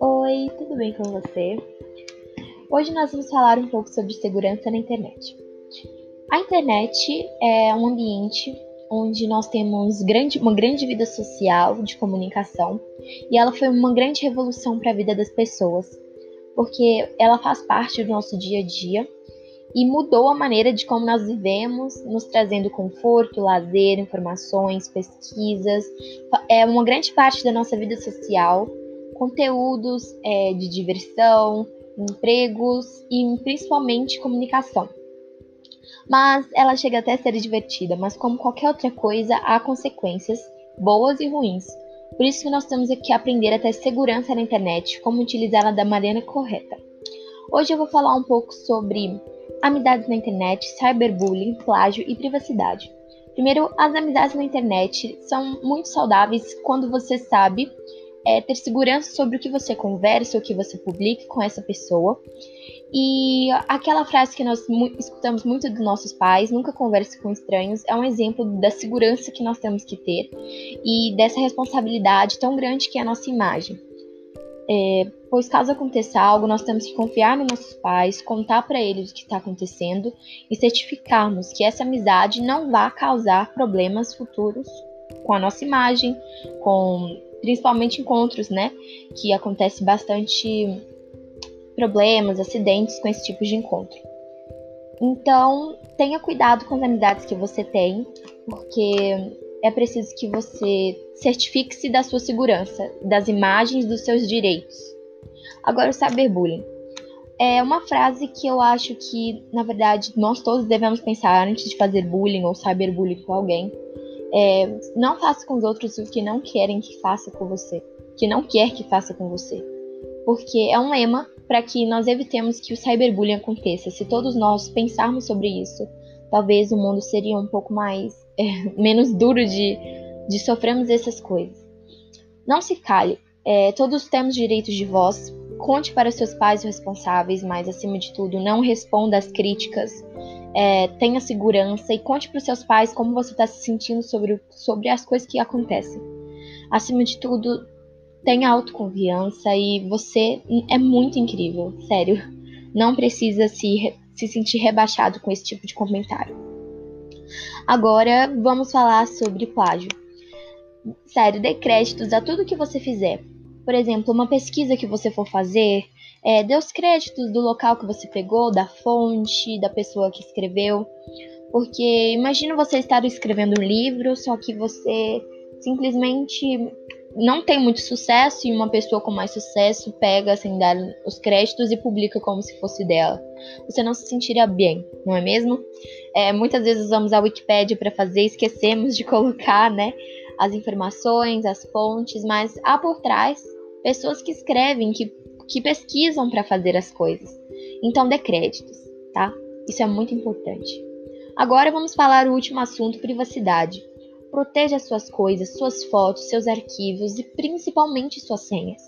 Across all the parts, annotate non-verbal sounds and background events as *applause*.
Oi, tudo bem com você? Hoje nós vamos falar um pouco sobre segurança na internet. A internet é um ambiente onde nós temos grande, uma grande vida social de comunicação e ela foi uma grande revolução para a vida das pessoas, porque ela faz parte do nosso dia a dia e mudou a maneira de como nós vivemos, nos trazendo conforto, lazer, informações, pesquisas. É uma grande parte da nossa vida social, conteúdos é, de diversão, empregos e principalmente comunicação. Mas ela chega até a ser divertida, mas como qualquer outra coisa, há consequências boas e ruins. Por isso que nós temos que aprender a ter segurança na internet, como utilizá-la da maneira correta. Hoje eu vou falar um pouco sobre amizades na internet, cyberbullying, plágio e privacidade. Primeiro, as amizades na internet são muito saudáveis quando você sabe é, ter segurança sobre o que você conversa, o que você publica com essa pessoa. E aquela frase que nós mu escutamos muito dos nossos pais, nunca converse com estranhos, é um exemplo da segurança que nós temos que ter e dessa responsabilidade tão grande que é a nossa imagem. É, pois caso aconteça algo, nós temos que confiar nos nossos pais, contar para eles o que está acontecendo e certificarmos que essa amizade não vai causar problemas futuros com a nossa imagem, com principalmente encontros, né, que acontece bastante problemas, acidentes com esse tipo de encontro. Então, tenha cuidado com as amizades que você tem, porque é preciso que você certifique-se da sua segurança, das imagens dos seus direitos. Agora, o cyberbullying. É uma frase que eu acho que, na verdade, nós todos devemos pensar antes de fazer bullying ou cyberbullying com alguém. É, não faça com os outros o que não querem que faça com você, que não quer que faça com você. Porque é um lema para que nós evitemos que o cyberbullying aconteça. Se todos nós pensarmos sobre isso, talvez o mundo seria um pouco mais *laughs* é, menos duro de, de sofrermos essas coisas. Não se cale. É, todos temos direitos de voz. Conte para seus pais responsáveis, mas acima de tudo, não responda às críticas. É, tenha segurança e conte para os seus pais como você está se sentindo sobre, sobre as coisas que acontecem. Acima de tudo, tenha autoconfiança e você é muito incrível, sério. Não precisa se, se sentir rebaixado com esse tipo de comentário. Agora vamos falar sobre plágio. Sério, dê créditos a tudo que você fizer. Por exemplo, uma pesquisa que você for fazer, é, dê os créditos do local que você pegou, da fonte, da pessoa que escreveu. Porque imagina você estar escrevendo um livro, só que você simplesmente não tem muito sucesso e uma pessoa com mais sucesso pega sem dar os créditos e publica como se fosse dela. Você não se sentiria bem, não é mesmo? É, muitas vezes usamos a Wikipedia para fazer, esquecemos de *laughs* colocar, né, as informações, as fontes, mas há por trás pessoas que escrevem, que, que pesquisam para fazer as coisas. Então dê créditos, tá? Isso é muito importante. Agora vamos falar o último assunto, privacidade. Proteja suas coisas, suas fotos, seus arquivos e principalmente suas senhas.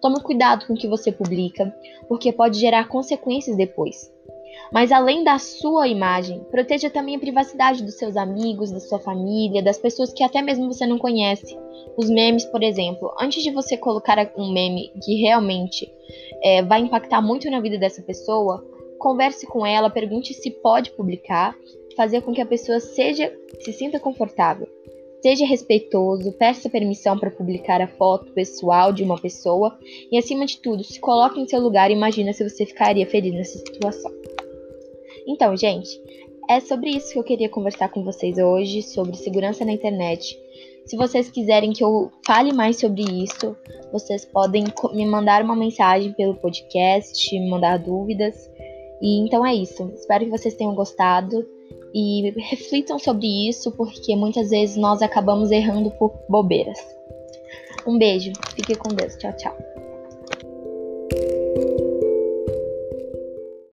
Tome cuidado com o que você publica, porque pode gerar consequências depois. Mas além da sua imagem, proteja também a privacidade dos seus amigos, da sua família, das pessoas que até mesmo você não conhece. Os memes, por exemplo. Antes de você colocar um meme que realmente é, vai impactar muito na vida dessa pessoa, converse com ela, pergunte se pode publicar, fazer com que a pessoa seja se sinta confortável. Seja respeitoso, peça permissão para publicar a foto pessoal de uma pessoa e, acima de tudo, se coloque em seu lugar e imagina se você ficaria feliz nessa situação. Então, gente, é sobre isso que eu queria conversar com vocês hoje, sobre segurança na internet. Se vocês quiserem que eu fale mais sobre isso, vocês podem me mandar uma mensagem pelo podcast, me mandar dúvidas. E então é isso. Espero que vocês tenham gostado e reflitam sobre isso, porque muitas vezes nós acabamos errando por bobeiras. Um beijo, fique com Deus, tchau, tchau.